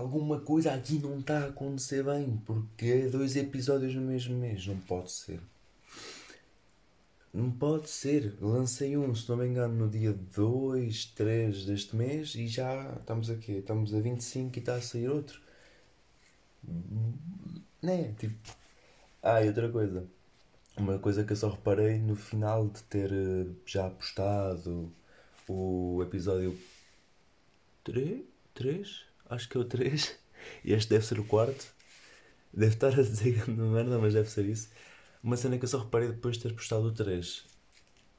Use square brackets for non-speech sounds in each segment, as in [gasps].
alguma coisa aqui não está a acontecer bem, porque é dois episódios no mesmo mês, não pode ser. Não pode ser. Lancei um, se não me engano, no dia 2, 3 deste mês e já estamos aqui. Estamos a 25 e está a sair outro. Né? Tipo. Ah, e outra coisa. Uma coisa que eu só reparei no final de ter eh, já postado o episódio 3? 3? Acho que é o 3. [laughs] E este deve ser o quarto. Deve estar a dizer grande merda, mas deve ser isso. Uma cena que eu só reparei depois de ter postado o 3.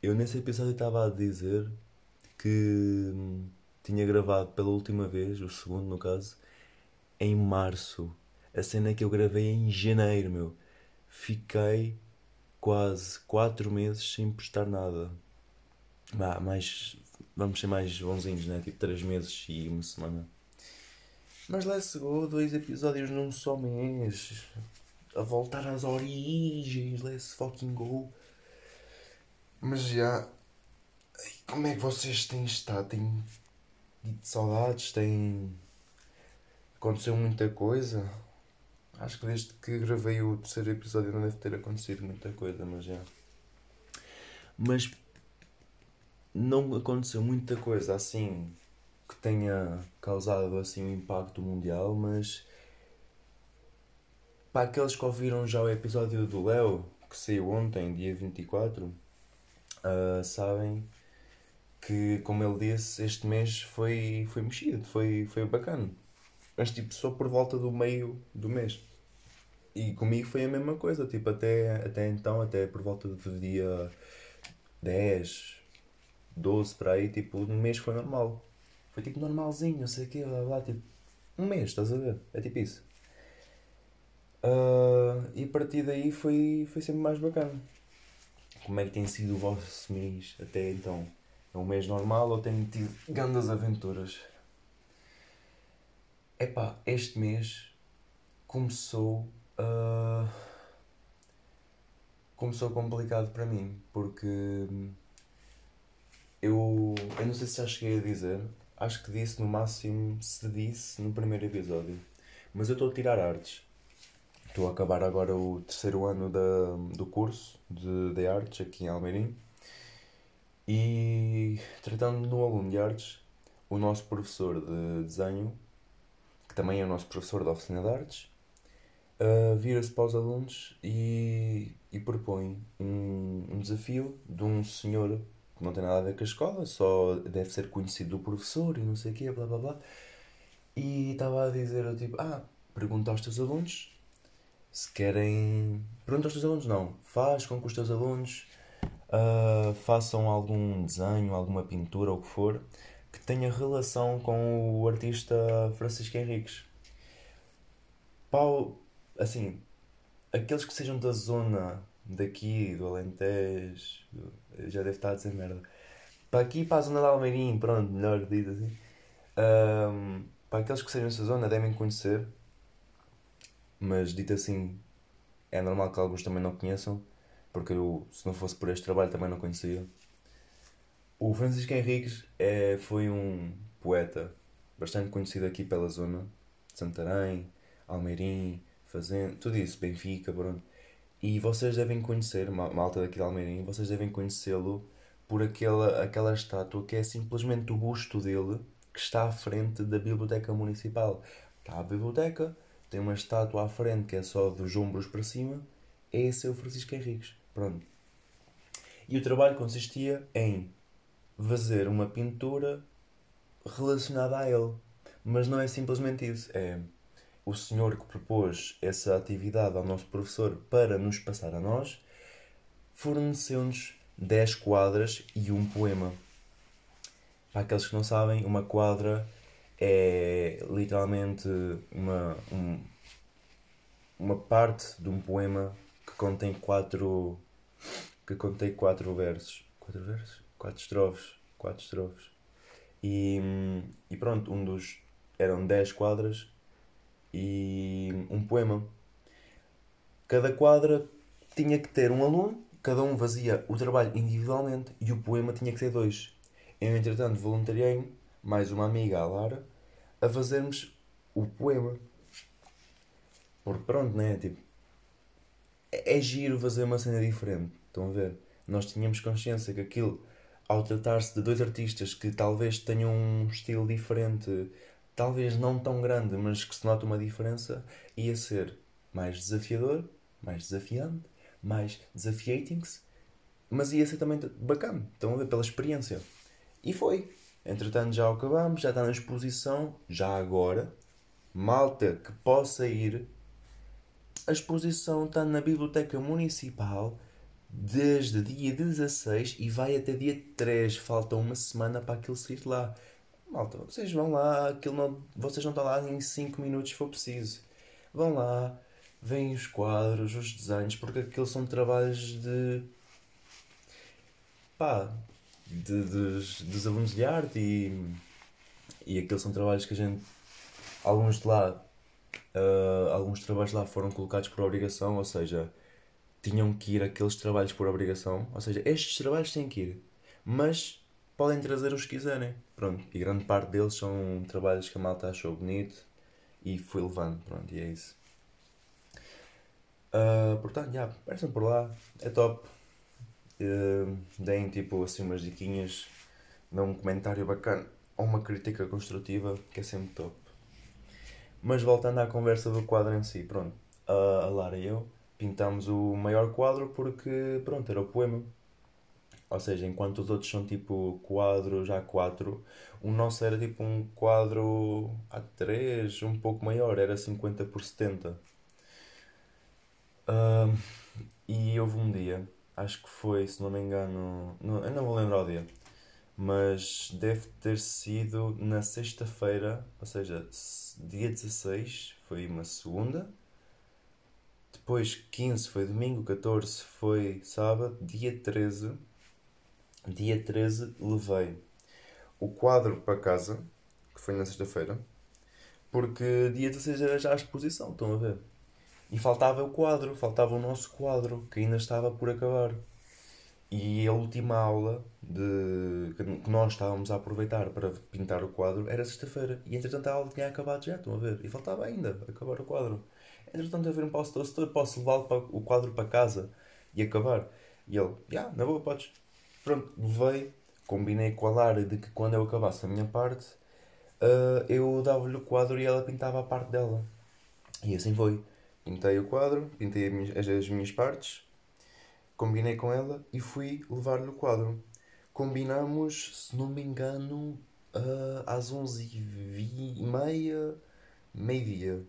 Eu nesse episódio estava a dizer que hum, tinha gravado pela última vez, o segundo no caso, em março. A cena que eu gravei em janeiro, meu. Fiquei quase 4 meses sem postar nada. Bah, mais. Vamos ser mais bonzinhos, né? Tipo 3 meses e uma semana. Mas let's go, dois episódios num só mês a voltar às origens, let's fucking go. Mas já. Como é que vocês têm estado? Têm dito saudades? Têm. Aconteceu muita coisa? Acho que desde que gravei o terceiro episódio não deve ter acontecido muita coisa, mas já. Mas não aconteceu muita coisa assim que tenha causado assim um impacto mundial, mas para aqueles que ouviram já o episódio do Léo, que saiu ontem, dia 24, uh, ah, sabem que, como ele disse, este mês foi, foi mexido, foi, foi bacana. Mas tipo, só por volta do meio do mês. E comigo foi a mesma coisa, tipo, até, até então, até por volta do dia 10, 12 para aí, tipo, um mês foi normal. Foi tipo normalzinho, não sei o quê, blá blá, tipo, um mês, estás a ver? É tipo isso. Uh, e a partir daí foi, foi sempre mais bacana. Como é que tem sido o vosso mês até então? É um mês normal ou tem tido grandes aventuras? Epá, este mês começou uh, começou complicado para mim porque eu, eu não sei se já cheguei a dizer, acho que disse no máximo se disse no primeiro episódio, mas eu estou a tirar artes Estou a acabar agora o terceiro ano da, do curso de, de artes aqui em Almeirim. E tratando no aluno de artes, o nosso professor de desenho, que também é o nosso professor da oficina de artes, uh, vira-se para os alunos e, e propõe um, um desafio de um senhor que não tem nada a ver com a escola, só deve ser conhecido do professor e não sei o quê, blá blá blá. E estava a dizer, tipo, ah, pergunta aos teus alunos se querem. Pergunta aos teus alunos, não. Faz com que os teus alunos uh, façam algum desenho, alguma pintura, ou o que for, que tenha relação com o artista Francisco Henriques. Pau, assim, aqueles que sejam da zona daqui, do Alentejo, já deve estar a dizer merda. Para aqui, para a zona de Almeirim, pronto, melhor dito assim. Um, para aqueles que sejam dessa zona, devem conhecer mas dito assim, é normal que alguns também não conheçam, porque eu, se não fosse por este trabalho, também não conhecia. O Francisco Henriques é, foi um poeta bastante conhecido aqui pela zona de Santarém, Almeirim, Fazenda, tudo isso, Benfica, pronto. E vocês devem conhecer, malta daqui de Almeirim, vocês devem conhecê-lo por aquela, aquela estátua que é simplesmente o busto dele que está à frente da Biblioteca Municipal. Está a biblioteca, tem uma estátua à frente que é só dos ombros para cima, esse é o Francisco Henriques. Pronto. E o trabalho consistia em fazer uma pintura relacionada a ele. Mas não é simplesmente isso. É o senhor que propôs essa atividade ao nosso professor para nos passar a nós forneceu-nos 10 quadras e um poema. Para aqueles que não sabem, uma quadra é literalmente uma, um, uma parte de um poema que contém quatro que contém quatro versos. Quatro versos? Quatro estrofes. Quatro estrofes. E, e pronto um dos eram dez quadras e um poema cada quadra tinha que ter um aluno cada um fazia o trabalho individualmente e o poema tinha que ter dois eu entretanto voluntariei mais uma amiga a Lara a fazermos o poema. Porque pronto, né? Tipo, é, é giro fazer uma cena diferente. Estão a ver? Nós tínhamos consciência que aquilo, ao tratar-se de dois artistas que talvez tenham um estilo diferente, talvez não tão grande, mas que se nota uma diferença, ia ser mais desafiador, mais desafiante, mais desafiating-se, mas ia ser também bacana. Estão a ver? Pela experiência. E foi. Entretanto, já acabamos, já está na exposição, já agora. Malta que possa ir. A exposição está na Biblioteca Municipal desde dia 16 e vai até dia 3. Falta uma semana para aquilo sair lá. Malta, vocês vão lá, aquilo não, vocês não estão lá em 5 minutos se for preciso. Vão lá, veem os quadros, os desenhos, porque aqueles são trabalhos de. pá, de, dos, dos alunos de arte e, e aqueles são trabalhos que a gente. Alguns de lá. Uh, alguns trabalhos lá foram colocados por obrigação, ou seja, tinham que ir aqueles trabalhos por obrigação. Ou seja, estes trabalhos têm que ir, mas podem trazer os que quiserem. Pronto, e grande parte deles são trabalhos que a malta achou bonito e foi levando. Pronto, e é isso. Uh, portanto, já, apareçam por lá, é top. Uh, deem tipo assim umas diquinhas, dão um comentário bacana ou uma crítica construtiva, que é sempre top. Mas voltando à conversa do quadro em si, pronto, a, a Lara e eu pintámos o maior quadro porque, pronto, era o poema. Ou seja, enquanto os outros são tipo quadros A4, o nosso era tipo um quadro A3, um pouco maior, era 50 por 70 e houve um dia, acho que foi, se não me engano, não, eu não vou lembrar o dia, mas deve ter sido na sexta-feira, ou seja, dia 16 foi uma segunda, depois 15 foi domingo, 14 foi sábado, dia 13, dia 13 levei o quadro para casa, que foi na sexta-feira, porque dia 16 era já a exposição, estão a ver? E faltava o quadro, faltava o nosso quadro, que ainda estava por acabar. E a última aula de, que nós estávamos a aproveitar para pintar o quadro era sexta-feira. E entretanto a aula tinha acabado já, estão a ver? E faltava ainda acabar o quadro. Entretanto eu vi um posso, posso levar o quadro para casa e acabar. E ele, já, yeah, na boa, podes. Pronto, levei, combinei com a Lara de que quando eu acabasse a minha parte, uh, eu dava-lhe o quadro e ela pintava a parte dela. E assim foi. Pintei o quadro, pintei as, as minhas partes, combinei com ela e fui levar-lhe o quadro. Combinamos, se não me engano, uh, às 11h30, meio-dia.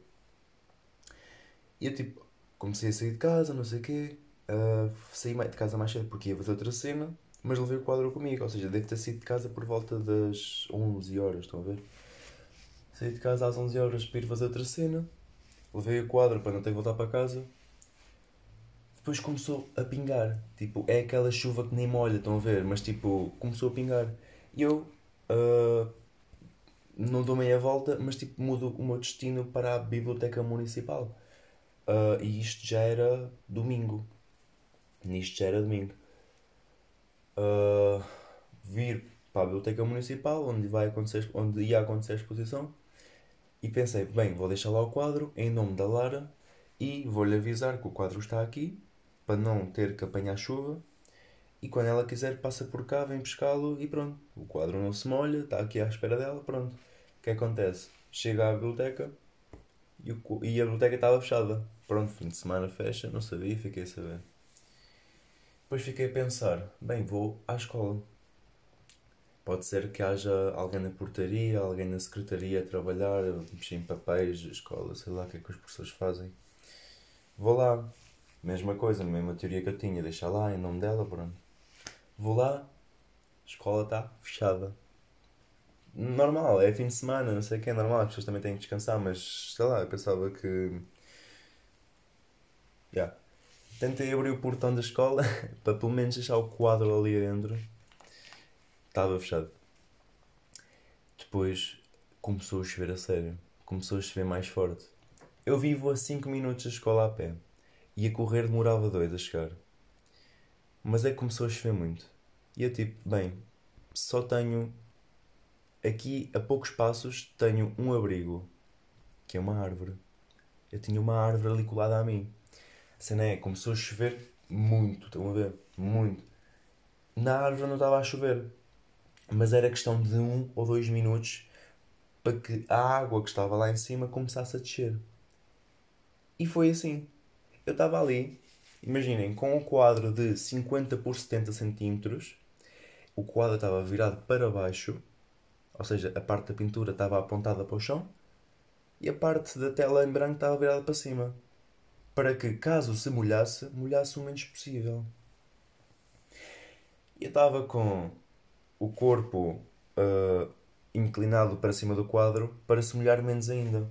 E eu tipo, comecei a sair de casa, não sei o quê. Uh, saí de casa mais cedo porque ia fazer outra cena, mas levei o quadro comigo. Ou seja, devo ter saído de casa por volta das 11 horas, estão a ver? Saí de casa às 11 horas para ir fazer outra cena levei o quadro para não ter que voltar para casa. Depois começou a pingar. Tipo, é aquela chuva que nem molha, estão a ver? Mas tipo, começou a pingar. E eu uh, não dou meia volta, mas tipo, mudo o meu destino para a biblioteca municipal. Uh, e isto já era domingo. Nisto já era domingo. Uh, vir para a biblioteca municipal, onde, vai acontecer, onde ia acontecer a exposição e pensei, bem, vou deixar lá o quadro em nome da Lara e vou-lhe avisar que o quadro está aqui para não ter que apanhar chuva. E quando ela quiser, passa por cá, vem pescá-lo e pronto. O quadro não se molha, está aqui à espera dela, pronto. O que acontece? Chega à biblioteca e, o, e a biblioteca estava fechada. Pronto, fim de semana fecha, não sabia, fiquei a saber. Depois fiquei a pensar, bem, vou à escola. Pode ser que haja alguém na portaria, alguém na secretaria a trabalhar, mexer em papéis, escola, sei lá o que é que os professores fazem. Vou lá, mesma coisa, mesma teoria que eu tinha, deixar lá em nome dela, pronto. Vou lá, escola está fechada. Normal, é fim de semana, não sei o que, é normal, as pessoas também têm que descansar, mas sei lá, eu pensava que. Yeah. Tentei abrir o portão da escola [laughs] para pelo menos deixar o quadro ali dentro estava fechado. Depois começou a chover a sério. Começou a chover mais forte. Eu vivo a 5 minutos da escola a pé. E a correr demorava 2 a chegar. Mas é que começou a chover muito. E eu tipo, bem, só tenho. Aqui a poucos passos tenho um abrigo. que é uma árvore. Eu tinha uma árvore ali colada a mim. Cena é, começou a chover muito, estão a ver? Muito. Na árvore não estava a chover, mas era questão de um ou dois minutos para que a água que estava lá em cima começasse a descer. E foi assim. Eu estava ali, imaginem, com um quadro de 50 por 70 centímetros, o quadro estava virado para baixo, ou seja, a parte da pintura estava apontada para o chão e a parte da tela em branco estava virada para cima, para que, caso se molhasse, molhasse o menos possível. Eu estava com o corpo uh, inclinado para cima do quadro para se molhar menos ainda.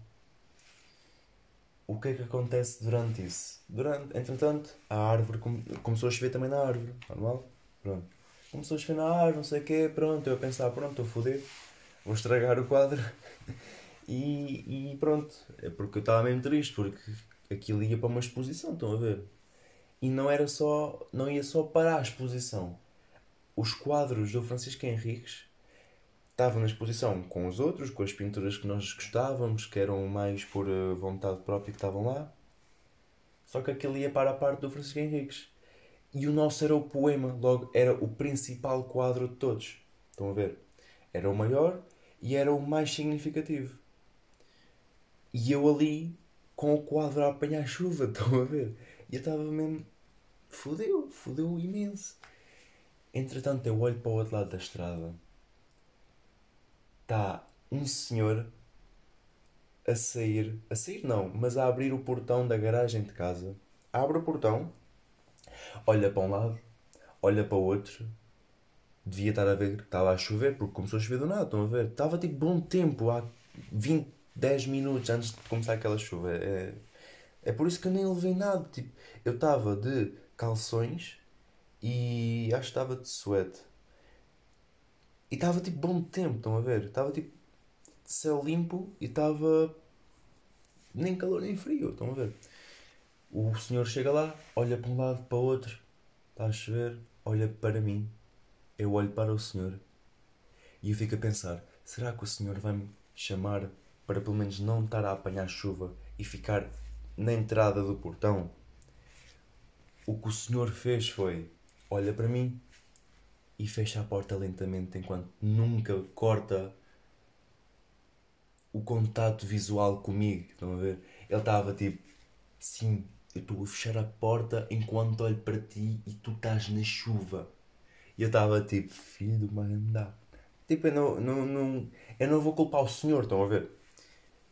O que é que acontece durante isso? Durante, entretanto, a árvore come, começou a chover também na árvore, normal? Pronto. Começou a chover na árvore, não sei o quê, pronto, eu a pensar, pronto, estou fodido, vou estragar o quadro. [laughs] e, e pronto, é porque eu estava mesmo triste, porque aquilo ia para uma exposição, estão a ver? E não era só, não ia só para a exposição. Os quadros do Francisco Henriques estavam na exposição com os outros, com as pinturas que nós gostávamos, que eram mais por eh, vontade própria que estavam lá. Só que aquilo ia para a parte do Francisco Henriques. E o nosso era o poema, logo era o principal quadro de todos. Estão a ver? Era o maior e era o mais significativo. E eu ali com o quadro a apanhar chuva, [laughs] estão a ver? E eu estava mesmo. Fodeu, fodeu imenso. Entretanto, eu olho para o outro lado da estrada. Está um senhor a sair. A sair não, mas a abrir o portão da garagem de casa. Abre o portão, olha para um lado, olha para o outro. Devia estar a ver que estava a chover, porque começou a chover do nada, estão a ver? Estava tipo bom tempo, há 20, 10 minutos antes de começar aquela chuva. É, é por isso que eu nem levei nada. Tipo, eu estava de calções e acho que estava de suéte. E estava tipo bom tempo, estão a ver? Estava tipo céu limpo e estava nem calor nem frio, estão a ver? O senhor chega lá, olha para um lado, para o outro, está a chover, olha para mim, eu olho para o senhor e eu fico a pensar: será que o senhor vai me chamar para pelo menos não estar a apanhar chuva e ficar na entrada do portão? O que o senhor fez foi: olha para mim e fecha a porta lentamente enquanto nunca corta o contato visual comigo. Estão a ver? Ele estava tipo, sim, eu estou a fechar a porta enquanto olho para ti e tu estás na chuva. E eu estava tipo, filho de uma andar. Tipo, eu não, não, não, eu não vou culpar o senhor, estão a ver?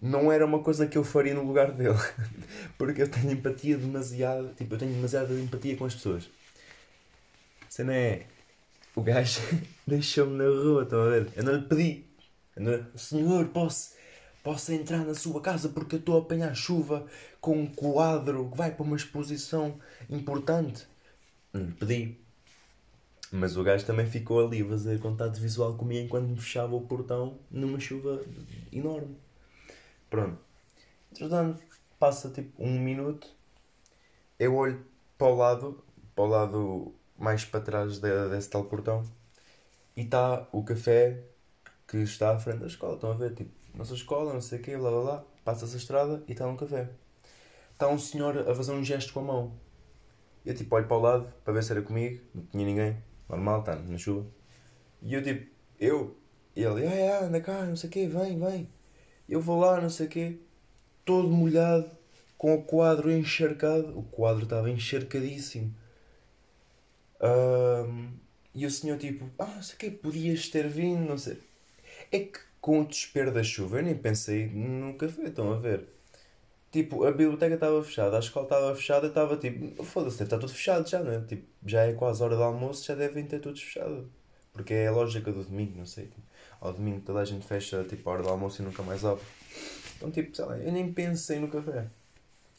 Não era uma coisa que eu faria no lugar dele. [laughs] Porque eu tenho empatia demasiado. Tipo, eu tenho demasiada empatia com as pessoas. Se não é. O gajo [laughs] deixou-me na rua, estão a ver? Eu não lhe pedi. Não... Senhor, posso possa entrar na sua casa porque eu estou a apanhar chuva com um quadro que vai para uma exposição importante. Não lhe pedi. Mas o gajo também ficou ali a fazer contato visual comigo enquanto me fechava o portão numa chuva enorme. Pronto. Entretanto, passa tipo um minuto, eu olho para o lado, para o lado mais para trás de, desse tal portão, e está o café que está à frente da escola. Estão a ver? Tipo, nossa escola, não sei o quê, blá blá blá. Passa-se a estrada e está um café. Está um senhor a fazer um gesto com a mão. Eu tipo olho para o lado para ver se era comigo, não tinha ninguém, normal, está na chuva. E eu tipo, eu, e ele, ah, ah, anda cá, não sei o quê, vem, vem. Eu vou lá, não sei o quê, todo molhado, com o quadro encharcado. O quadro estava encharcadíssimo. Um, e o senhor tipo, ah, não sei o quê, podias ter vindo, não sei. É que com o desespero da chuva, eu nem pensei no café, estão a ver? Tipo, a biblioteca estava fechada, a escola estava fechada, estava tipo, foda-se, deve estar tudo fechado já, não é? Tipo, já é quase hora do almoço, já devem ter tudo fechado. Porque é a lógica do domingo, não sei. Tipo, ao domingo toda a gente fecha tipo, a hora do almoço e nunca mais abre. Então, tipo, sei lá, eu nem pensei no café.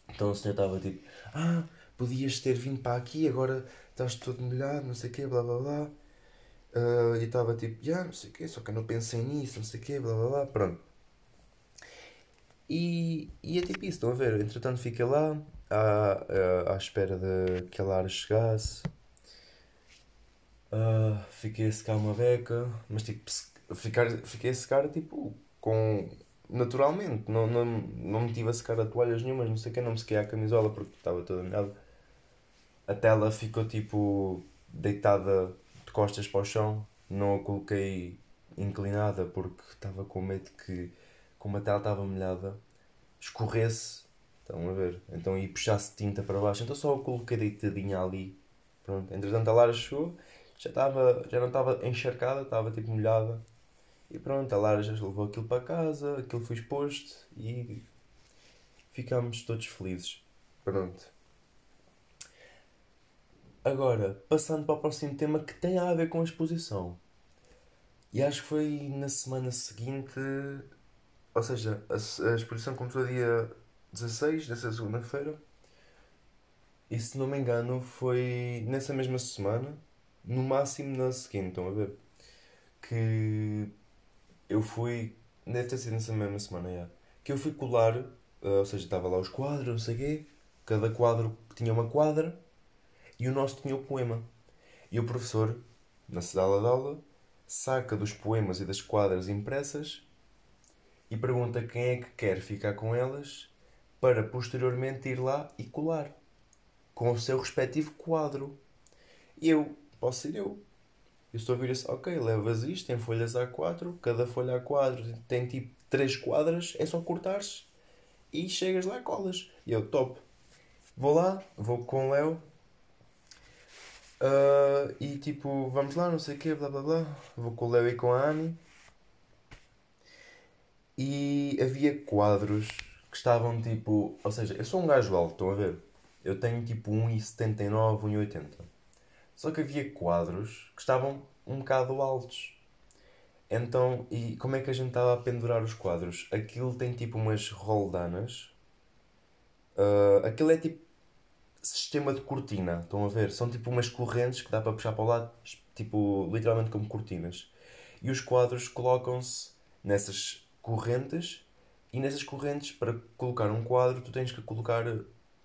Então o senhor estava tipo, ah, podias ter vindo para aqui, agora estás todo molhado, não sei o quê, blá blá blá. Uh, e estava tipo, já, não sei o quê, só que eu não pensei nisso, não sei o quê, blá blá blá, pronto. E, e é tipo isso, estão a ver? Entretanto, fiquei lá à, à, à espera de que a Lara chegasse. Uh, fiquei a secar uma beca, mas tipo, ficar, fiquei a secar tipo com naturalmente. Não, não, não me tive a secar a toalhas nenhumas, não sei o que, não me sequei a camisola porque estava toda molhada. A tela ficou tipo deitada de costas para o chão. Não a coloquei inclinada porque estava com medo que, como a tela estava molhada, escorresse. Estão a ver? Então e puxasse tinta para baixo. Então só a coloquei deitadinha ali. Pronto. Entretanto a Lara chegou, já, estava, já não estava encharcada, estava tipo molhada. E pronto, a Lara já levou aquilo para casa, aquilo foi exposto e ficámos todos felizes. Pronto. Agora, passando para o próximo tema que tem a ver com a exposição. E acho que foi na semana seguinte, ou seja, a, a exposição começou dia 16 dessa segunda-feira. E se não me engano, foi nessa mesma semana, no máximo na seguinte, estão a ver? Que eu fui. Deve ter sido nessa mesma semana, já. Que eu fui colar, uh, ou seja, estava lá os quadros, não sei o quê. Cada quadro tinha uma quadra e o nosso tinha o poema. E o professor, na sala de aula, saca dos poemas e das quadras impressas e pergunta quem é que quer ficar com elas para posteriormente ir lá e colar com o seu respectivo quadro. Eu, posso ser eu. Eu estou a ouvir assim, ok, levas isto, tem folhas A4, cada folha A4 tem tipo 3 quadras, é só cortares e chegas lá e colas. E eu, top. Vou lá, vou com o Léo uh, e tipo, vamos lá, não sei o quê, blá blá blá. Vou com o Léo e com a Annie. E havia quadros que estavam tipo. Ou seja, eu sou um gajo alto, estão a ver? Eu tenho tipo 1,79, 1,80. Só que havia quadros que estavam um bocado altos. Então, e como é que a gente estava a pendurar os quadros? Aquilo tem tipo umas roldanas. Uh, aquilo é tipo sistema de cortina, estão a ver? São tipo umas correntes que dá para puxar para o lado, tipo, literalmente como cortinas. E os quadros colocam-se nessas correntes e nessas correntes, para colocar um quadro, tu tens que colocar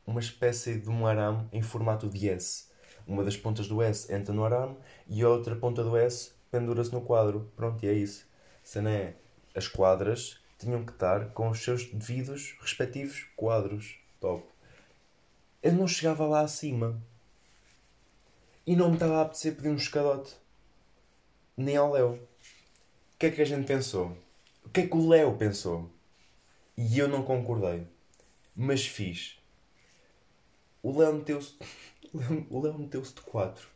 uma espécie de um arame em formato de S. Uma das pontas do S entra no arame e a outra ponta do S pendura-se no quadro. Pronto, e é isso. Não é, as quadras tinham que estar com os seus devidos respectivos quadros. Top. Eu não chegava lá acima. E não me estava a apetecer pedir um escadote. Nem ao Léo. O que é que a gente pensou? O que é que o Léo pensou? E eu não concordei. Mas fiz. O Léo meteu-se. O Léo meteu-se de 4.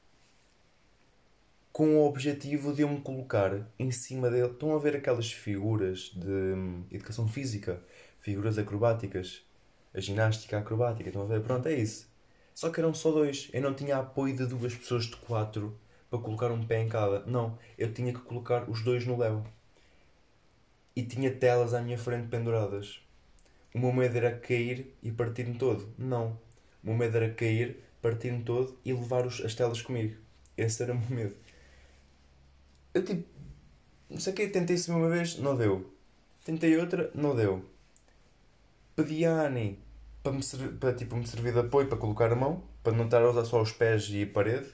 Com o objetivo de eu me colocar em cima dele. Estão a ver aquelas figuras de hum, educação física? Figuras acrobáticas? A ginástica acrobática? Estão a ver? Pronto, é isso. Só que eram só dois. Eu não tinha apoio de duas pessoas de quatro para colocar um pé em cada. Não. Eu tinha que colocar os dois no Léo e tinha telas à minha frente penduradas. O meu medo era cair e partir-me todo. Não. O meu medo era cair, partir-me todo e levar os, as telas comigo. Esse era o meu medo. Eu tipo, não sei o que, tentei isso uma vez, não deu. Tentei outra, não deu. Pedi à Annie para me, servir, para, tipo, me servir de apoio para colocar a mão, para não estar a usar só os pés e a parede.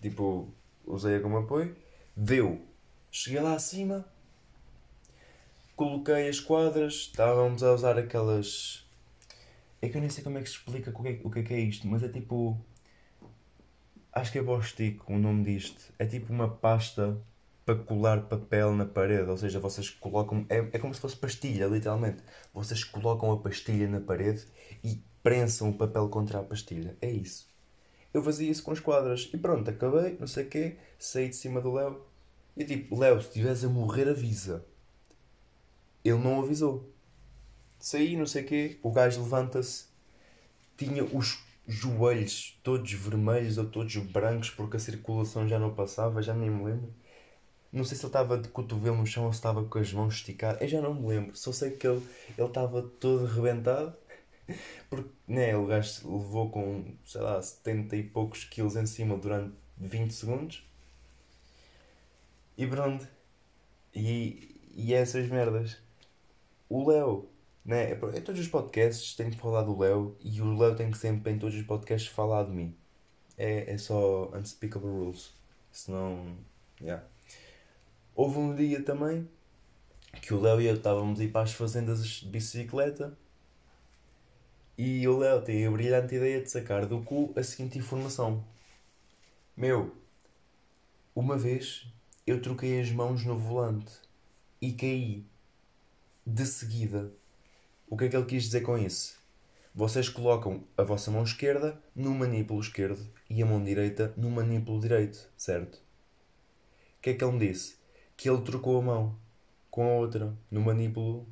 Tipo, usei-a como apoio. Deu. Cheguei lá acima, coloquei as quadras, estávamos a usar aquelas. É que eu nem sei como é que se explica o que é, o que é, que é isto, mas é tipo. Acho que é Bostic o nome disto. É tipo uma pasta para colar papel na parede, ou seja, vocês colocam. É, é como se fosse pastilha, literalmente. Vocês colocam a pastilha na parede e prensam o papel contra a pastilha. É isso. Eu fazia isso com as quadras e pronto, acabei, não sei o quê, saí de cima do Léo. E tipo, Léo, se estiveres a morrer, avisa. Ele não avisou. Saí, não sei o quê, o gajo levanta-se, tinha os joelhos todos vermelhos ou todos brancos porque a circulação já não passava, já nem me lembro. Não sei se ele estava de cotovelo no chão ou se estava com as mãos esticadas, eu já não me lembro. Só sei que ele, ele estava todo arrebentado [laughs] porque né, o gajo levou com, sei lá, 70 e poucos quilos em cima durante 20 segundos. E pronto. E, e essas merdas o Léo, né? Em todos os podcasts tem que falar do Léo e o Léo tem que sempre, em todos os podcasts, falar de mim. É, é só unspeakable rules. Senão. Yeah. Houve um dia também que o Léo e eu estávamos a ir para as fazendas de bicicleta e o Léo tem a brilhante ideia de sacar do cu a seguinte informação: Meu, uma vez eu troquei as mãos no volante e caí de seguida. O que é que ele quis dizer com isso? Vocês colocam a vossa mão esquerda no manípulo esquerdo e a mão direita no manípulo direito, certo? O que é que ele me disse? Que ele trocou a mão com a outra no manípulo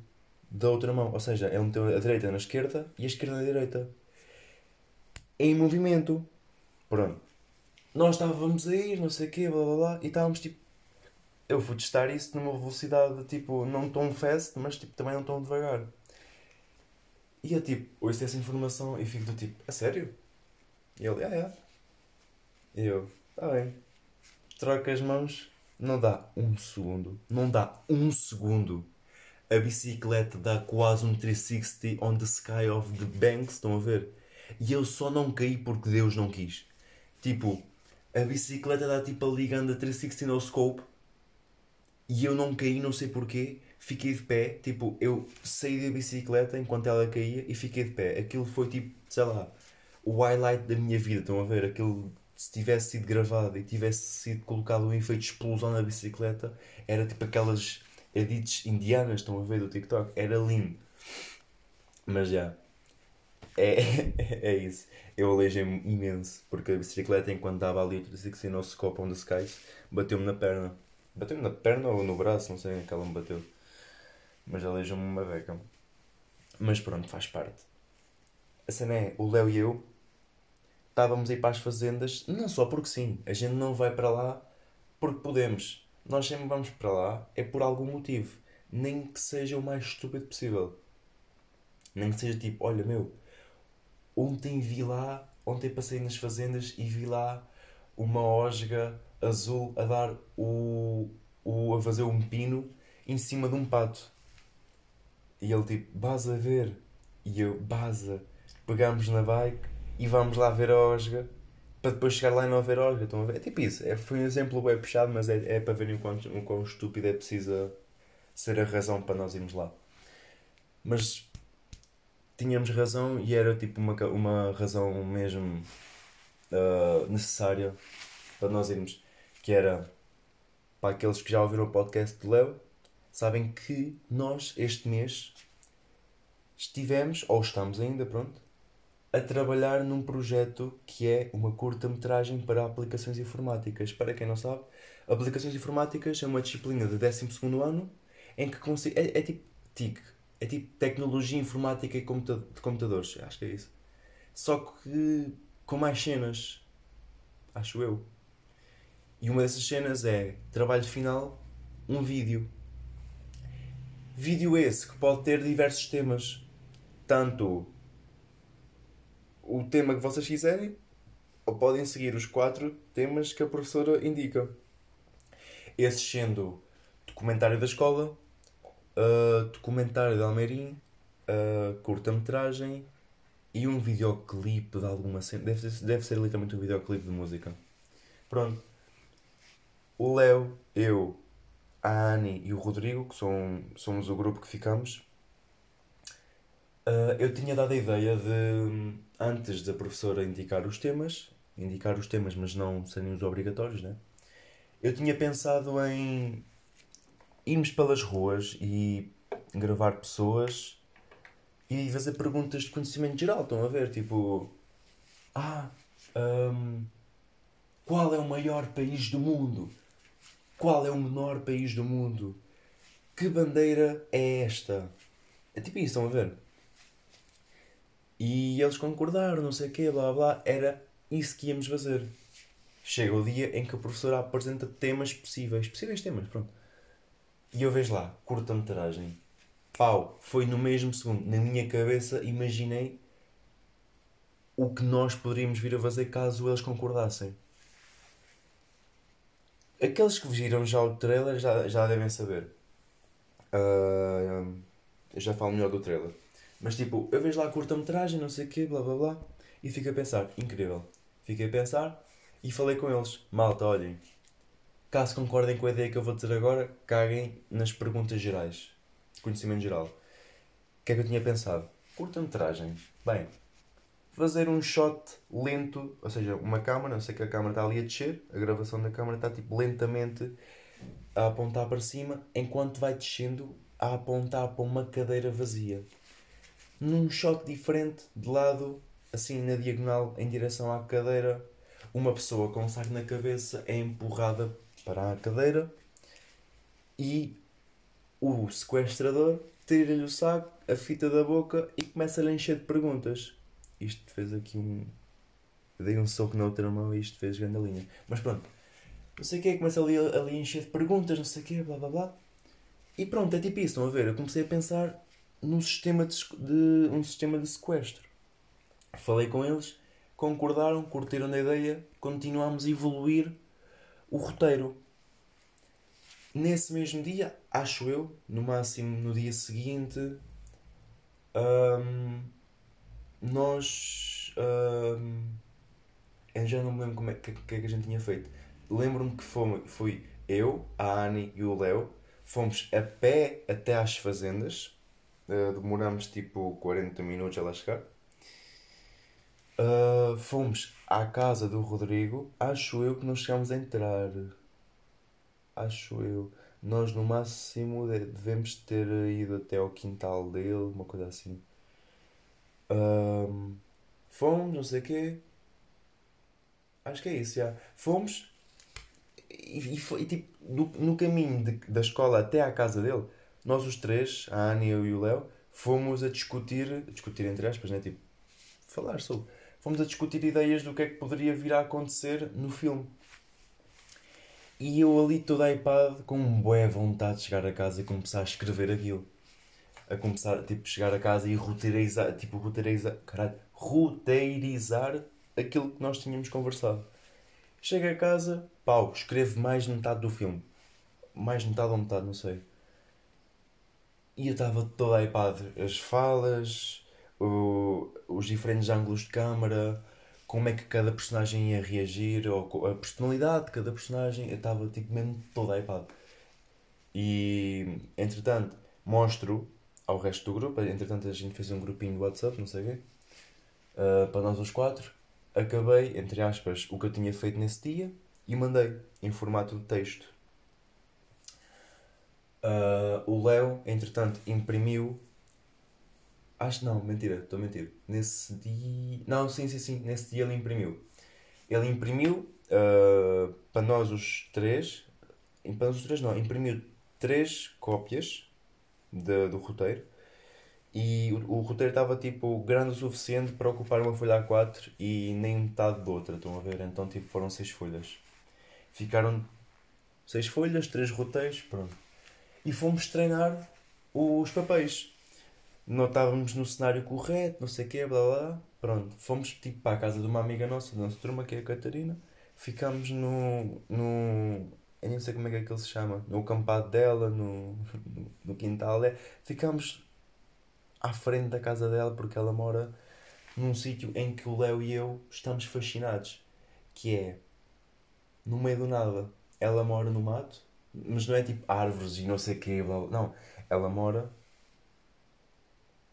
da outra mão. Ou seja, ele meteu a direita na esquerda e a esquerda na direita. Em movimento. Pronto. Nós estávamos a ir, não sei o quê, blá blá blá, e estávamos tipo. Eu fui testar isso numa velocidade tipo, não tão fast, mas tipo, também não tão devagar. E eu tipo, ouço essa informação e fico do tipo, a sério? E ele, ah, é. E eu, tá bem. Troca as mãos, não dá um segundo. Não dá um segundo a bicicleta dá quase um 360 on the sky of the banks, estão a ver? E eu só não caí porque Deus não quis. Tipo, a bicicleta dá tipo a ligando a 360 no scope e eu não caí, não sei porquê. Fiquei de pé, tipo, eu saí da bicicleta enquanto ela caía e fiquei de pé. Aquilo foi tipo, sei lá, o highlight da minha vida, estão a ver? Aquilo, se tivesse sido gravado e tivesse sido colocado um efeito de explosão na bicicleta, era tipo aquelas edits indianas, estão a ver do TikTok, era lindo. Mas já. É, [laughs] é isso. Eu aleijei-me imenso, porque a bicicleta, enquanto dava ali o 360 no scope on the skies, bateu-me na perna. Bateu-me na perna ou no braço, não sei em que ela me bateu. Mas aleijou-me uma beca. Mas pronto, faz parte. A cena é, o Léo e eu estávamos a ir para as fazendas, não só porque sim. A gente não vai para lá porque podemos nós sempre vamos para lá é por algum motivo. Nem que seja o mais estúpido possível. Nem que seja tipo, olha meu, ontem vi lá, ontem passei nas fazendas e vi lá uma osga azul a dar o, o a fazer um pino em cima de um pato. E ele tipo, basa a ver. E eu, basa. Pegamos na bike e vamos lá ver a osga para depois chegar lá e não haver órgão. Estão a ver? É tipo isso. É, foi um exemplo bem puxado, mas é, é para verem o quão, o quão estúpido é preciso ser a razão para nós irmos lá. Mas tínhamos razão e era tipo uma, uma razão mesmo uh, necessária para nós irmos. Que era para aqueles que já ouviram o podcast de Léo, sabem que nós este mês estivemos, ou estamos ainda, pronto, a trabalhar num projeto que é uma curta-metragem para aplicações informáticas. Para quem não sabe, aplicações informáticas é uma disciplina de 12 ano em que é, é tipo TIC, é tipo tecnologia informática e de computadores, acho que é isso. Só que com mais cenas, acho eu. E uma dessas cenas é trabalho final, um vídeo. Vídeo esse que pode ter diversos temas, tanto o tema que vocês quiserem, ou podem seguir os quatro temas que a professora indica. Esses sendo documentário da escola, uh, documentário de Almeirim, uh, curta-metragem e um videoclipe de alguma cena. Deve, deve ser literalmente um videoclipe de música. Pronto. O Léo, eu, a Ani e o Rodrigo, que são, somos o grupo que ficamos, uh, eu tinha dado a ideia de antes da professora indicar os temas, indicar os temas, mas não serem os obrigatórios, né? Eu tinha pensado em irmos pelas ruas e gravar pessoas e fazer perguntas de conhecimento geral. Estão a ver? Tipo, ah, um, qual é o maior país do mundo? Qual é o menor país do mundo? Que bandeira é esta? É tipo isso, estão a ver? E eles concordaram, não sei o quê, blá blá. Era isso que íamos fazer. Chega o dia em que o professor apresenta temas possíveis. Possíveis temas, pronto. E eu vejo lá, curta-metragem. Pau, foi no mesmo segundo. Na minha cabeça imaginei o que nós poderíamos vir a fazer caso eles concordassem. Aqueles que viram já o trailer já, já devem saber. Uh, eu já falo melhor do trailer. Mas tipo, eu vejo lá a curta-metragem, não sei o quê, blá blá blá, e fico a pensar, incrível. Fiquei a pensar e falei com eles, malta, olhem, caso concordem com a ideia que eu vou dizer agora, caguem nas perguntas gerais. conhecimento geral. O que é que eu tinha pensado? Curta-metragem. Bem, fazer um shot lento, ou seja, uma câmera, eu sei que a câmera está ali a descer, a gravação da câmera está tipo lentamente a apontar para cima, enquanto vai descendo a apontar para uma cadeira vazia. Num shot diferente, de lado, assim na diagonal, em direção à cadeira, uma pessoa com um saco na cabeça é empurrada para a cadeira e o sequestrador tira-lhe o saco, a fita da boca e começa a encher de perguntas. Isto fez aqui um. Dei um soco na outra mão e isto fez grande linha. Mas pronto, não sei o que, começa ali, ali a encher de perguntas, não sei o que, blá blá blá. E pronto, é tipo isso, estão a ver? Eu comecei a pensar num sistema de, de, um sistema de sequestro. Falei com eles, concordaram, curtiram da ideia, continuámos a evoluir o roteiro. Nesse mesmo dia, acho eu, no máximo no dia seguinte, hum, nós. Eu já não me lembro como é que, que, é que a gente tinha feito. Lembro-me que fui, fui eu, a Annie e o Léo, fomos a pé até às fazendas. Uh, demoramos tipo 40 minutos a lá chegar. Uh, fomos à casa do Rodrigo. Acho eu que não chegámos a entrar. Acho eu. Nós no máximo devemos ter ido até ao quintal dele, uma coisa assim. Fomos, não sei o quê. Acho que é isso, já. Fomos e, e, foi, e tipo, no, no caminho de, da escola até à casa dele, nós os três, a Ana, eu e o Léo, fomos a discutir, discutir entre aspas, né? Tipo, falar sobre. Fomos a discutir ideias do que é que poderia vir a acontecer no filme. E eu ali todo iPad com boa vontade de chegar a casa e começar a escrever aquilo. A começar, tipo, chegar a casa e roteirizar, tipo, roteirizar, caralho, roteirizar aquilo que nós tínhamos conversado. Chego a casa, pau, escrevo mais de metade do filme. Mais de metade ou metade, não sei. E eu estava todo iPad. As falas, o, os diferentes ângulos de câmara, como é que cada personagem ia reagir, ou a personalidade de cada personagem, eu estava tipo mesmo todo iPad. E entretanto mostro ao resto do grupo, entretanto a gente fez um grupinho de WhatsApp, não sei o quê, uh, para nós os quatro. Acabei, entre aspas, o que eu tinha feito nesse dia e mandei em formato de texto. Uh, o Léo, entretanto, imprimiu Acho não, mentira, estou a mentir. Nesse dia. Não, sim, sim, sim. Nesse dia ele imprimiu. Ele imprimiu uh, para nós os três. Para nós os três não, imprimiu três cópias de, do roteiro. E o, o roteiro estava tipo grande o suficiente para ocupar uma folha A4 e nem metade da outra, estão a ver? Então tipo foram seis folhas. Ficaram seis folhas, três roteiros, pronto. E fomos treinar os papéis não estávamos no cenário correto, não sei o quê, blá blá. Pronto, fomos tipo para a casa de uma amiga nossa, da nossa turma, que é a Catarina. Ficámos no. no eu nem sei como é que, é que ele se chama, no acampado dela, no, no quintal dela. Ficámos à frente da casa dela porque ela mora num sítio em que o Léo e eu estamos fascinados, que é no meio do nada. Ela mora no mato, mas não é tipo árvores e não sei o blá, blá. não. Ela mora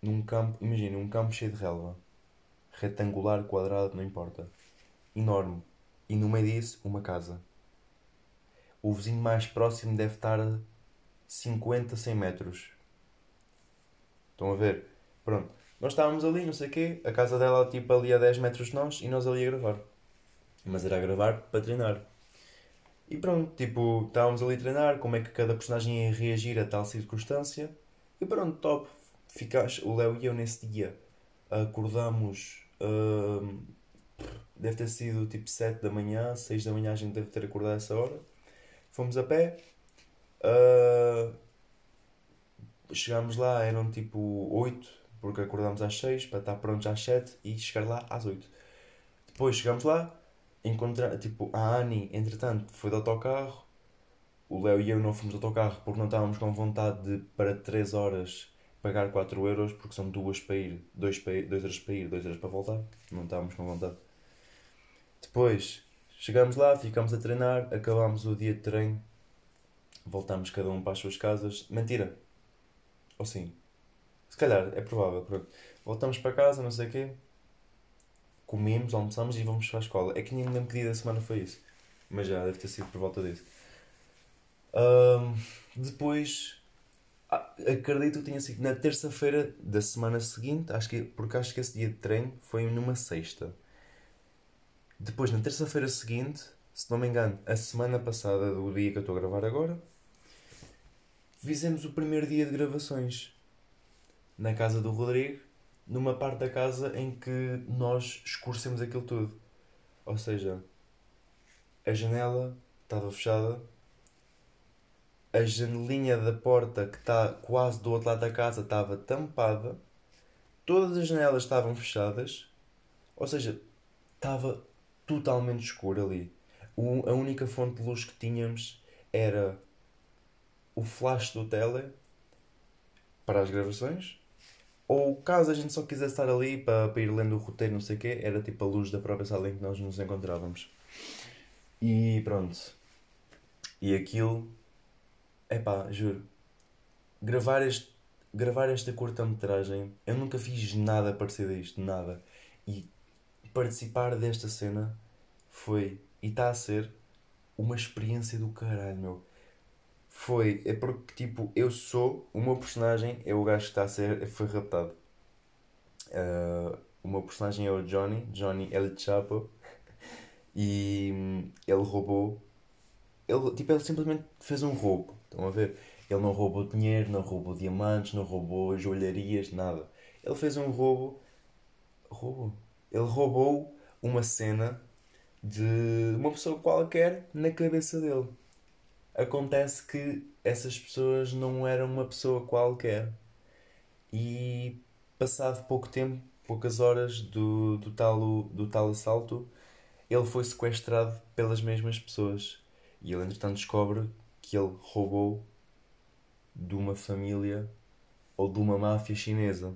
num campo, imagina, um campo cheio de relva, retangular, quadrado, não importa, enorme, e no meio disso uma casa. O vizinho mais próximo deve estar 50, 100 metros. Estão a ver? Pronto. Nós estávamos ali, não sei o quê, a casa dela tipo ali a 10 metros de nós e nós ali a gravar. Mas era a gravar para treinar. E pronto, tipo, estávamos ali a treinar, como é que cada personagem ia reagir a tal circunstância. E pronto, top ficaste, o Léo e eu nesse dia acordamos. Uh, deve ter sido tipo 7 da manhã, 6 da manhã a gente deve ter acordado essa hora. Fomos a pé. Uh, chegámos lá, eram tipo 8, porque acordámos às 6 para estar prontos às 7 e chegar lá às 8. Depois chegámos lá, encontramos, tipo, a Annie, entretanto, foi de autocarro. O Léo e eu não fomos de autocarro porque não estávamos com vontade de, para 3 horas, pagar 4 euros porque são duas para ir, 2 para ir, dois euros para ir, 2 euros para voltar. Não estávamos com vontade. Depois chegamos lá, ficamos a treinar, acabámos o dia de treino, voltámos cada um para as suas casas. Mentira! Ou sim? Se calhar, é provável. Pronto. Voltamos para casa, não sei o quê. Comemos, almoçamos e vamos para a escola. É que nem me lembro que dia da semana foi isso. Mas já, deve ter sido por volta disso. Ahm, depois, ah, acredito que tenha sido na terça-feira da semana seguinte, acho que, porque acho que esse dia de treino foi numa sexta. Depois, na terça-feira seguinte, se não me engano, a semana passada do dia que eu estou a gravar agora, fizemos o primeiro dia de gravações na casa do Rodrigo, numa parte da casa em que nós escurecemos aquilo tudo. Ou seja, a janela estava fechada, a janelinha da porta que está quase do outro lado da casa estava tampada, todas as janelas estavam fechadas, ou seja, estava totalmente escuro ali. O- a única fonte de luz que tínhamos era o flash do tele para as gravações, ou caso a gente só quisesse estar ali para, para ir lendo o roteiro, não sei o quê, era tipo a luz da própria sala em que nós nos encontrávamos. E pronto. E aquilo, epá, juro, gravar, este, gravar esta curta-metragem, eu nunca fiz nada parecido a isto, nada. E participar desta cena foi, e está a ser, uma experiência do caralho, meu. Foi, é porque, tipo, eu sou, o meu personagem é o gajo que está a ser, foi raptado. Ah, o meu personagem é o Johnny, Johnny El Chapo, [laughs] e hum, ele roubou, ele, tipo, ele simplesmente fez um roubo, estão a ver? Ele não roubou dinheiro, não roubou diamantes, não roubou joalharias, nada. Ele fez um roubo, roubo? Ele roubou uma cena de uma pessoa qualquer na cabeça dele. Acontece que essas pessoas não eram uma pessoa qualquer. E passado pouco tempo, poucas horas do, do, tal, do tal assalto, ele foi sequestrado pelas mesmas pessoas. E ele, entretanto, descobre que ele roubou de uma família ou de uma máfia chinesa.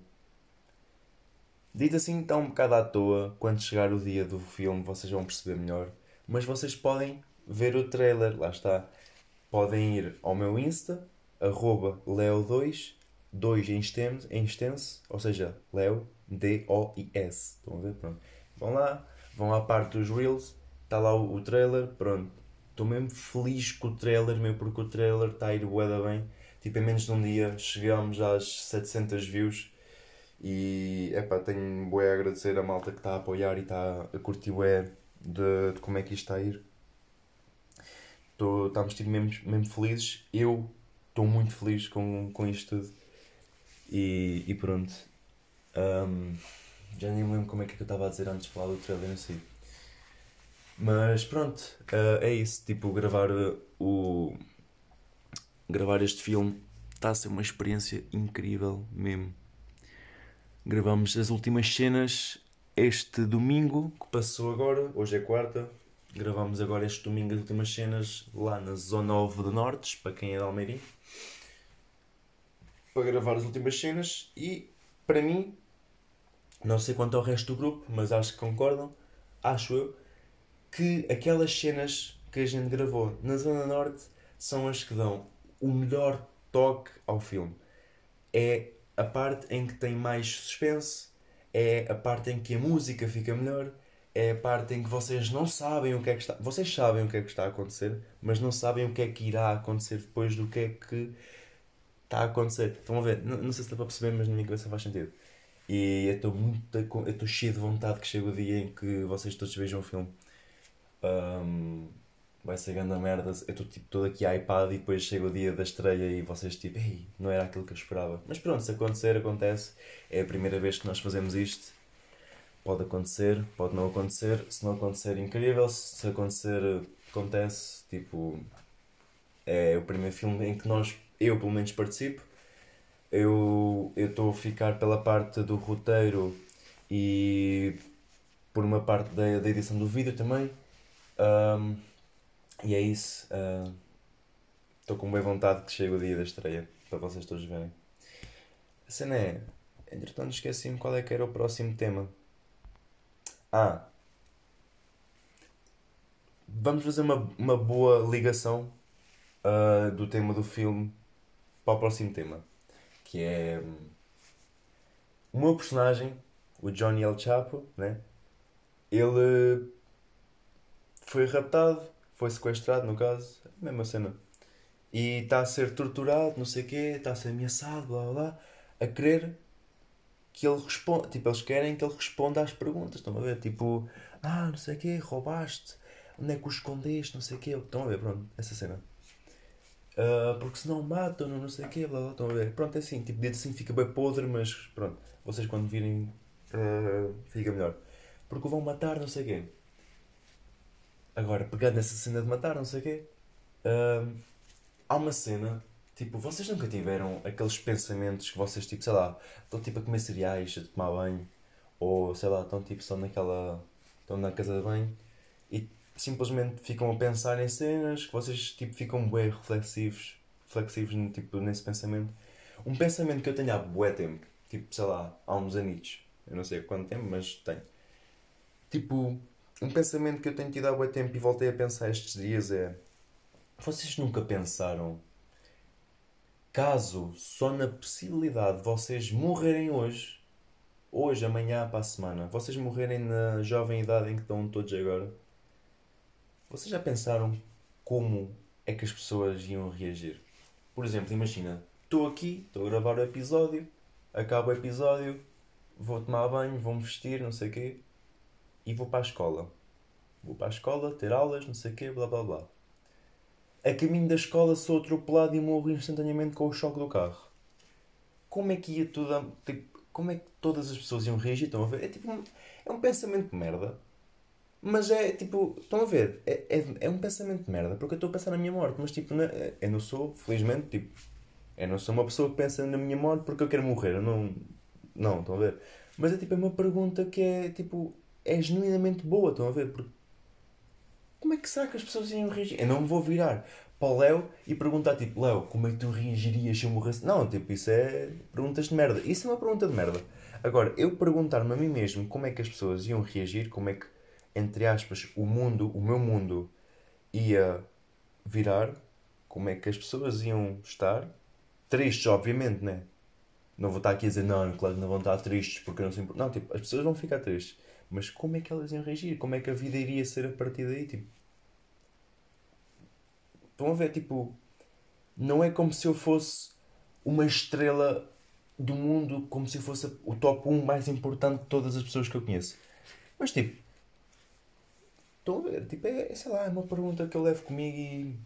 Dito assim, está um bocado à toa. Quando chegar o dia do filme, vocês vão perceber melhor. Mas vocês podem ver o trailer, lá está. Podem ir ao meu Insta, arroba Leo2, 2 em extenso, ou seja, Leo, D-O-I-S. Estão a ver? Pronto. Vão lá, vão à parte dos Reels, está lá o, o trailer, pronto. Estou mesmo feliz com o trailer, meu, porque o trailer está a ir bué bem. Tipo, em menos de um dia chegamos às 700 views. E, epá, tenho bué a agradecer a malta que está a apoiar e está a curtir bué de, de como é que isto está a ir. Tô, estamos tipo, mesmo, mesmo felizes. Eu estou muito feliz com, com isto tudo. E, e pronto. Ahm, já nem me lembro como é que eu estava a dizer antes de falar do trailer em si. Mas pronto, ah, é isso. Tipo, gravar uh, o. Gravar este filme está a ser uma experiência incrível mesmo. Gravamos as últimas cenas este domingo que passou agora, hoje é quarta. Gravamos agora este domingo as últimas cenas lá na Zona 9 de Nortes, para quem é de Almeirim. Para gravar as últimas cenas e para mim, não sei quanto ao resto do grupo, mas acho que concordam, acho eu, que aquelas cenas que a gente gravou na Zona Norte são as que dão o melhor toque ao filme. É a parte em que tem mais suspense, é a parte em que a música fica melhor, é a parte em que vocês não sabem o que é que está. Vocês sabem o que é que está a acontecer, mas não sabem o que é que irá acontecer depois do que é que está a acontecer. Estão a ver? Não, não sei se dá para perceber, mas na minha cabeça faz sentido. E eu estou muito. Eu estou cheio de vontade que chegue o dia em que vocês todos vejam o filme. Ahm, vai ser grande merda. Eu estou tipo todo aqui iPad e depois chega o dia da estreia e vocês tipo, ei, não era aquilo que eu esperava. Mas pronto, se acontecer, acontece. É a primeira vez que nós fazemos isto. Pode acontecer, pode não acontecer. Se não acontecer, incrível. Se acontecer, acontece. Tipo, é o primeiro filme em que nós, eu pelo menos participo. Eu estou a ficar pela parte do roteiro e por uma parte da, da edição do vídeo também. Ahm, e é isso. Estou com bem vontade que chegue o dia da estreia para vocês todos verem. A cena é. Entretanto, esqueci-me qual é que era o próximo tema. Ah, vamos fazer uma, uma boa ligação ah, do tema do filme para o próximo tema. que é hum, o meu personagem, o Johnny El Chapo, né? Ele foi raptado, foi sequestrado no caso, mesma cena. E está a ser torturado, não sei o quê, está a ser ameaçado, blá blá, a querer que ele responda. Tipo, eles querem que ele responda às perguntas, estão a ver? Tipo, ah, não sei o quê, roubaste, onde é que o escondeste, não sei o quê. Estão a ver, pronto, essa cena. Uh, porque senão matam, não sei o quê, blá blá, estão a ver? Pronto, é assim, tipo, dito assim fica bem podre, mas pronto, vocês quando virem uh, fica melhor. Porque o vão matar, não sei o quê. Agora, pegando nessa cena de matar, não sei o quê, uh, há uma cena, tipo, vocês nunca tiveram aqueles pensamentos que vocês, tipo, sei lá, estão tipo a comer cereais, a tomar banho, ou sei lá, estão tipo só naquela. estão na casa de banho e simplesmente ficam a pensar em cenas que vocês tipo ficam bem reflexivos, reflexivos tipo, nesse pensamento. Um pensamento que eu tenho há bué tempo, tipo, sei lá, há uns anitos, eu não sei quanto tempo, mas tenho. Tipo, um pensamento que eu tenho tido há bué tempo e voltei a pensar estes dias é vocês nunca pensaram caso só na possibilidade de vocês morrerem hoje, hoje, amanhã, para a semana, vocês morrerem na jovem idade em que estão todos agora, vocês já pensaram como é que as pessoas iam reagir? Por exemplo, imagina, estou aqui, estou a gravar o episódio, acaba o episódio, vou tomar banho, vou-me vestir, não sei o quê, e vou para a escola. Vou para a escola, ter aulas, não sei o quê, blá blá blá. A caminho da escola sou atropelado e morro instantaneamente com o choque do carro. Como é que ia tudo. Tipo, como é que todas as pessoas iam reagir? Estão a ver? É tipo. É um pensamento de merda. Mas é tipo. Estão a ver? É, é, é um pensamento de merda porque eu estou a pensar na minha morte. Mas tipo, eu não sou, felizmente, tipo. Eu não sou uma pessoa que pensa na minha morte porque eu quero morrer. Eu não. Não, estão a ver? Mas é tipo, é uma pergunta que é tipo. É genuinamente boa, estão a ver? Porque como é que será que as pessoas iam reagir? Eu não me vou virar para o Léo e perguntar tipo, Léo, como é que tu reagirias se eu morresse? Não, tipo, isso é perguntas de merda. Isso é uma pergunta de merda. Agora, eu perguntar-me a mim mesmo como é que as pessoas iam reagir, como é que, entre aspas, o mundo, o meu mundo, ia virar, como é que as pessoas iam estar, tristes, obviamente, né? Não vou estar aqui a dizer, não, claro não vão estar tristes porque não se importa. Não, tipo, as pessoas vão ficar tristes. Mas como é que elas iam reagir? Como é que a vida iria ser a partir daí? Tipo, estão a ver? Tipo, não é como se eu fosse uma estrela do mundo, como se fosse o top 1 mais importante de todas as pessoas que eu conheço. Mas tipo, estão a ver? Tipo, é, sei lá, é uma pergunta que eu levo comigo e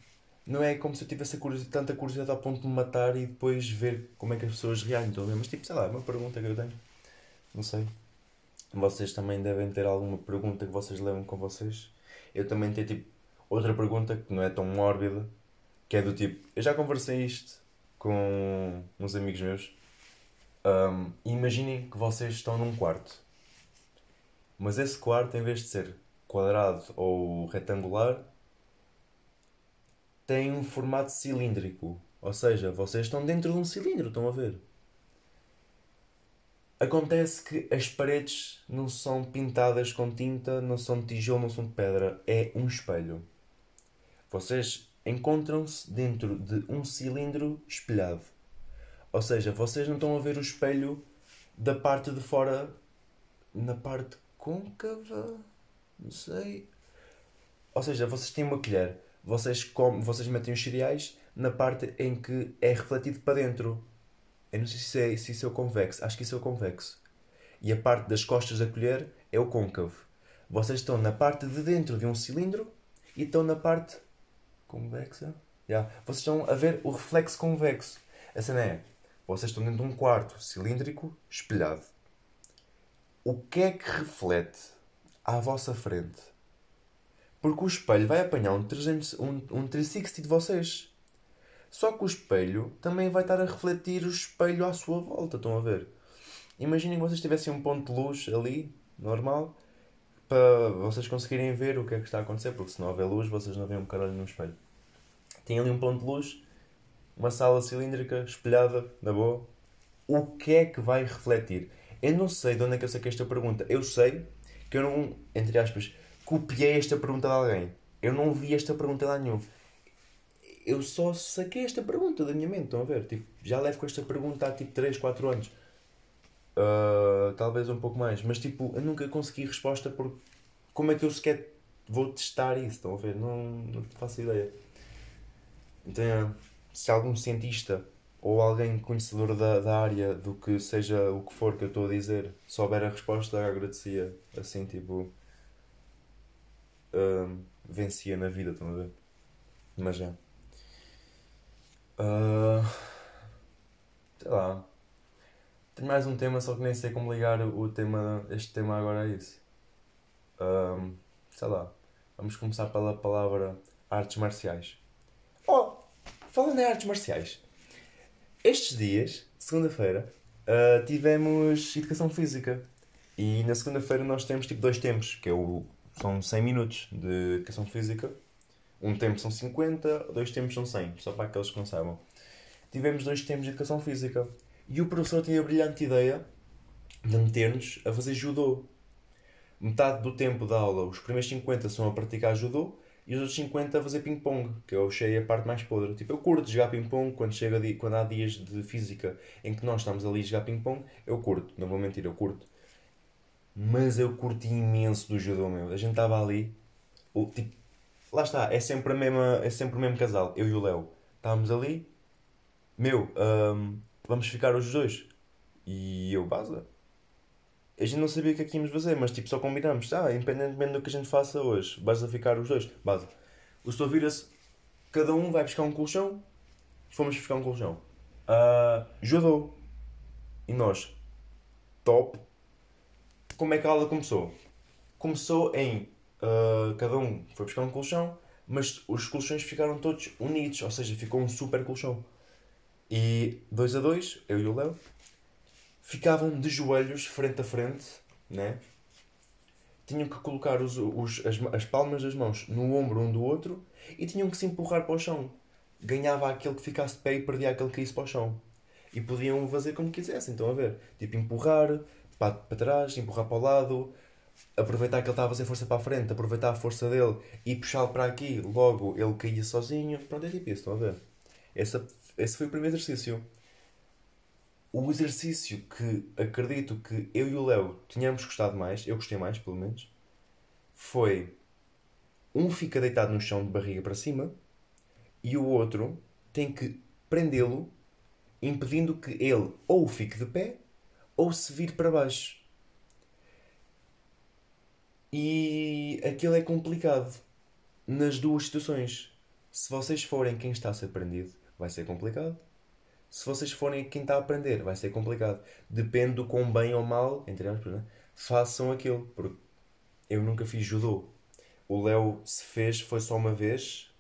não é como se eu tivesse curiosidade, tanta curiosidade ao ponto de me matar e depois ver como é que as pessoas reagem. Estão a ver? Mas tipo, sei lá, é uma pergunta que eu tenho. Não sei. Vocês também devem ter alguma pergunta que vocês levam com vocês. Eu também tenho tipo outra pergunta que não é tão mórbida, que é do tipo, eu já conversei isto com uns amigos meus. Um, imaginem que vocês estão num quarto. Mas esse quarto, em vez de ser quadrado ou retangular, tem um formato cilíndrico. Ou seja, vocês estão dentro de um cilindro, estão a ver? Acontece que as paredes não são pintadas com tinta, não são de tijolo, não são de pedra. É um espelho. Vocês encontram-se dentro de um cilindro espelhado. Ou seja, vocês não estão a ver o espelho da parte de fora na parte côncava. Não sei. Ou seja, vocês têm uma colher. Vocês, comem, vocês metem os cereais na parte em que é refletido para dentro. Eu não sei se, é, se isso é o convexo. Acho que isso é o convexo. E a parte das costas da colher é o côncavo. Vocês estão na parte de dentro de um cilindro e estão na parte convexa. Yeah. Vocês estão a ver o reflexo convexo. A cena é: vocês estão dentro de um quarto cilíndrico espelhado. O que é que reflete à vossa frente? Porque o espelho vai apanhar um, 300, um, um 360 de vocês. Só que o espelho também vai estar a refletir o espelho à sua volta. Estão a ver? Imaginem que vocês tivessem um ponto de luz ali, normal, para vocês conseguirem ver o que é que está a acontecer, porque se não houver luz, vocês não veem um caralho no espelho. Tem ali um ponto de luz, uma sala cilíndrica, espelhada, na boa. O que é que vai refletir? Eu não sei de onde é que eu saquei esta pergunta. Eu sei que eu não, entre aspas, copiei esta pergunta de alguém. Eu não vi esta pergunta de nenhum eu só saquei esta pergunta da minha mente, estão a ver? Tipo, já levo com esta pergunta há tipo 3, 4 anos. Uh, talvez um pouco mais, mas tipo, eu nunca consegui resposta por como é que eu sequer vou testar isso, estão a ver? Não, não faço ideia. Então, é, se algum cientista ou alguém conhecedor da, da área do que seja o que for que eu estou a dizer souber a resposta, agradecia. Assim, tipo. Uh, vencia na vida, estão a ver? Mas já. Uh, sei lá. Tenho mais um tema, só que nem sei como ligar o tema, este tema agora a isso. Um, sei lá. Vamos começar pela palavra artes marciais. Oh! Falando em artes marciais. Estes dias, segunda-feira, uh, tivemos educação física. E na segunda-feira nós temos tipo dois tempos, que é o, são 100 minutos de educação física. Um tempo são 50, dois tempos são 100, só para aqueles que não saibam. Tivemos dois tempos de educação física. E o professor tinha a brilhante ideia de meter-nos a fazer judô. Metade do tempo da aula, os primeiros 50 são a praticar judô e os outros 50 a fazer ping-pong, que eu achei a parte mais podre. Tipo, eu curto jogar ping-pong quando, chega quando há dias de física em que nós estamos ali a jogar ping-pong, eu curto, não vou mentir, eu curto. Mas eu curti imenso do judô, meu. A gente estava ali, tipo, lá está, é sempre, a mesma, é sempre o mesmo casal, eu e o Léo. Estávamos ali, meu, um, vamos ficar os dois. E eu, baza. A gente não sabia o que é que íamos fazer, mas tipo, só combinamos. Ah, independentemente do que a gente faça hoje, vais a ficar os dois. Baza. O senhor vira-se, cada um vai buscar um colchão. Fomos buscar um colchão. Uh, judô. E nós, top. Como é que a aula começou? Começou em uh, cada um foi buscar um colchão, mas os colchões ficaram todos unidos, ou seja, ficou um super colchão. E dois a dois, eu e o Léo, ficavam de joelhos frente a frente, né? Tinham que colocar os, os, as, as palmas das mãos no ombro um do outro e tinham que se empurrar para o chão. Ganhava aquele que ficasse de pé e perdia aquele que caísse para o chão. E podiam fazer como quisessem, estão a ver? Tipo, empurrar para, para trás, empurrar para o lado, aproveitar que ele estava sem força para a frente, aproveitar a força dele e puxá-lo para aqui, logo ele caía sozinho. Pronto, é tipo isso, estão a ver? Essa esse foi o primeiro exercício. O exercício que acredito que eu e o Léo tínhamos gostado mais, eu gostei mais pelo menos, foi um fica deitado no chão de barriga para cima e o outro tem que prendê-lo, impedindo que ele ou fique de pé ou se vire para baixo. E aquilo é complicado nas duas situações. Se vocês forem quem está a ser prendido, vai ser complicado. Se vocês forem quem está a aprender, vai ser complicado. Depende do quão bem ou mal, entre aspas, né? façam aquilo. Porque eu nunca fiz judô. O Léo se fez, foi só uma vez.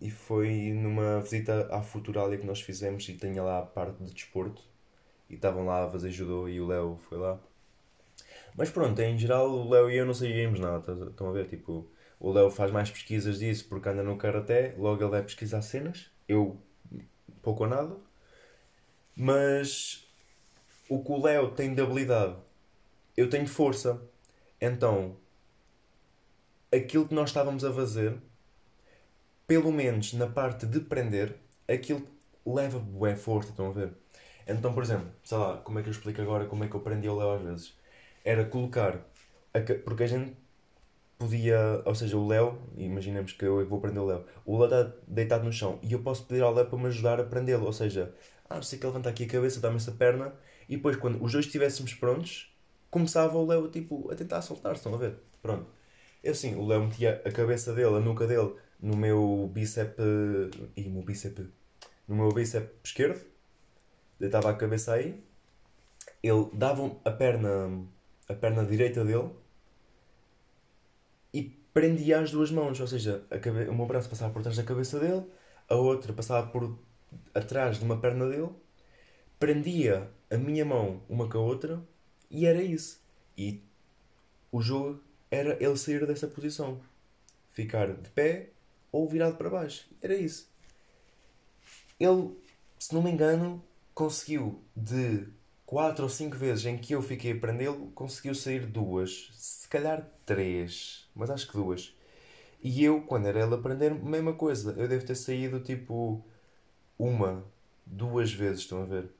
E foi numa visita à Futuralia que nós fizemos e tinha lá a parte de desporto. E estavam lá a fazer judô e o Léo foi lá. Mas pronto, em geral o Léo e eu não sabíamos nada. Estão a ver? Tipo, o Léo faz mais pesquisas disso porque anda no karaté, logo ele vai pesquisar cenas. Eu, pouco ou nada. Mas o que o Léo tem de habilidade, eu tenho força. Então, aquilo que nós estávamos a fazer, pelo menos na parte de prender, aquilo leva bué força, estão a ver? Então, por exemplo, sei lá, como é que eu explico agora como é que eu prendi o Léo às vezes? Era colocar, a, porque a gente podia, ou seja, o Léo, imaginemos que eu vou prender o Léo, o Léo está deitado no chão e eu posso pedir ao Léo para me ajudar a prendê-lo, ou seja, ah, sei que levanta aqui a cabeça, dá-me essa perna e depois quando os dois estivéssemos prontos, começava o Léo tipo, a tentar soltar, estão a ver? Pronto. Eu assim, o Léo metia a cabeça dele, a nuca dele, no meu bíceps. e no bíceps. no meu bíceps esquerdo, deitava a cabeça aí, ele dava a perna, a perna direita dele e prendia as duas mãos, ou seja, a cabe... o meu braço passava por trás da cabeça dele, a outra passava por atrás de uma perna dele, prendia a minha mão uma com a outra e era isso. E o jogo era ele sair dessa posição, ficar de pé ou virado para baixo. Era isso. Ele, se não me engano, conseguiu de quatro ou cinco vezes em que eu fiquei a prendê-lo, conseguiu sair duas, se calhar três, mas acho que duas. E eu, quando era ele a aprender, mesma coisa. Eu devo ter saído tipo uma, duas vezes, estão a ver?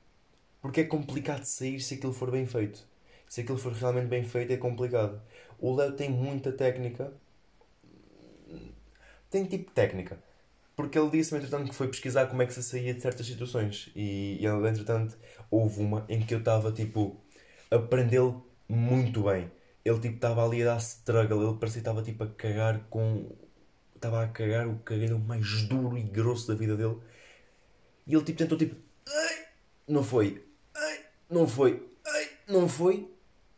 Porque é complicado sair se aquilo for bem feito. Se aquilo for realmente bem feito, é complicado. O Léo tem muita técnica. Tem tipo técnica. Porque ele disse-me, entretanto, que foi pesquisar como é que se saía de certas situações. E, e entretanto, houve uma em que eu estava, tipo, a aprendê-lo muito bem. Ele, tipo, estava ali a dar struggle. Ele parecia que estava, tipo, a cagar com... Estava a cagar o cagalhão mais duro e grosso da vida dele. E ele, tipo, tentou, tipo... Não foi. Não foi. Não foi.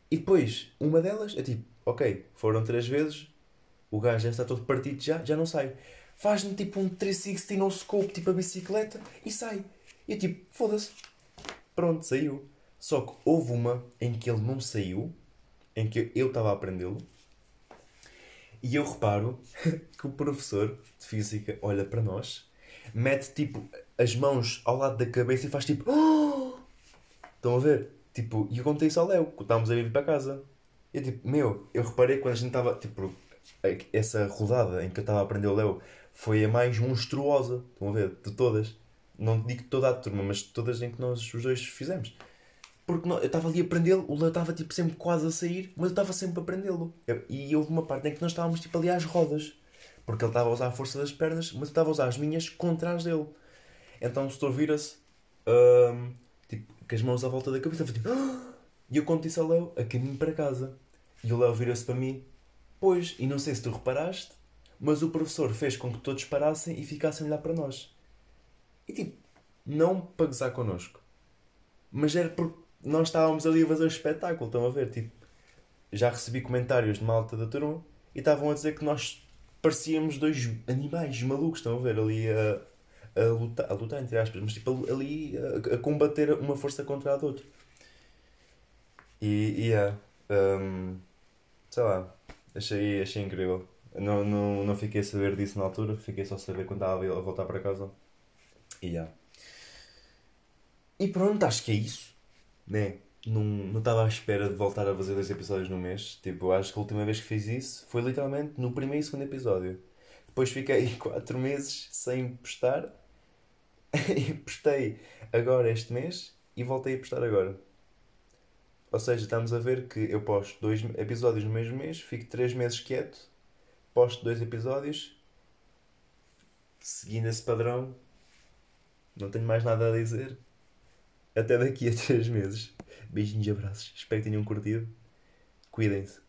E depois, uma delas é tipo... Ok, foram três vezes. O gajo já está todo partido já. Já não sai faz-me tipo um 360 no scope, tipo a bicicleta, e sai. E eu tipo, foda-se. Pronto, saiu. Só que houve uma em que ele não saiu, em que eu estava a aprendê-lo, e eu reparo [laughs] que o professor de física olha para nós, mete tipo as mãos ao lado da cabeça e faz tipo. [gasps] Estão a ver? Tipo, e eu contei isso ao Léo, que estávamos a ir para casa. Eu tipo, meu, eu reparei quando a gente estava, tipo, essa rodada em que eu estava a aprender o Léo foi a mais monstruosa, estão a ver, de todas. Não digo toda a turma, mas todas em que nós os dois fizemos. Porque eu estava ali a prendê-lo, o Léo estava tipo, sempre quase a sair, mas eu estava sempre a prendê-lo. E houve uma parte em que nós estávamos tipo, ali às rodas. Porque ele estava a usar a força das pernas, mas eu estava a usar as minhas contra as dele. Então o setor vira-se, um, tipo, com as mãos à volta da cabeça, tipo, [gasps] e eu conto isso ao Léo, a caminho para casa. E o Léo vira-se para mim, pois, e não sei se tu reparaste, mas o professor fez com que todos parassem e ficassem a olhar para nós. E tipo, não para gozar connosco, mas era porque nós estávamos ali a fazer espetáculo, estão a ver? Tipo, já recebi comentários de malta da turma e estavam a dizer que nós parecíamos dois animais malucos, estão a ver? Ali a, a lutar, a lutar entre aspas, mas tipo ali a, a combater uma força contra a do outro. E, e yeah, um, sei lá, achei, achei incrível. Não, não, não fiquei a saber disso na altura, fiquei só a saber quando estava a voltar para casa. E já. E pronto, acho que é isso. Né? Não, não estava à espera de voltar a fazer dois episódios no mês. Tipo, acho que a última vez que fiz isso foi literalmente no primeiro e segundo episódio. Depois fiquei [laughs] 4 meses sem postar. [laughs] e postei agora este mês e voltei a postar agora. Ou seja, estamos a ver que eu posto dois episódios no mesmo mês, fico 3 meses quieto posto dois episódios. Seguindo esse padrão, não tenho mais nada a dizer. Até daqui a [laughs] três meses. Beijinhos e abraços. Espero que tenham curtido. Cuidem-se.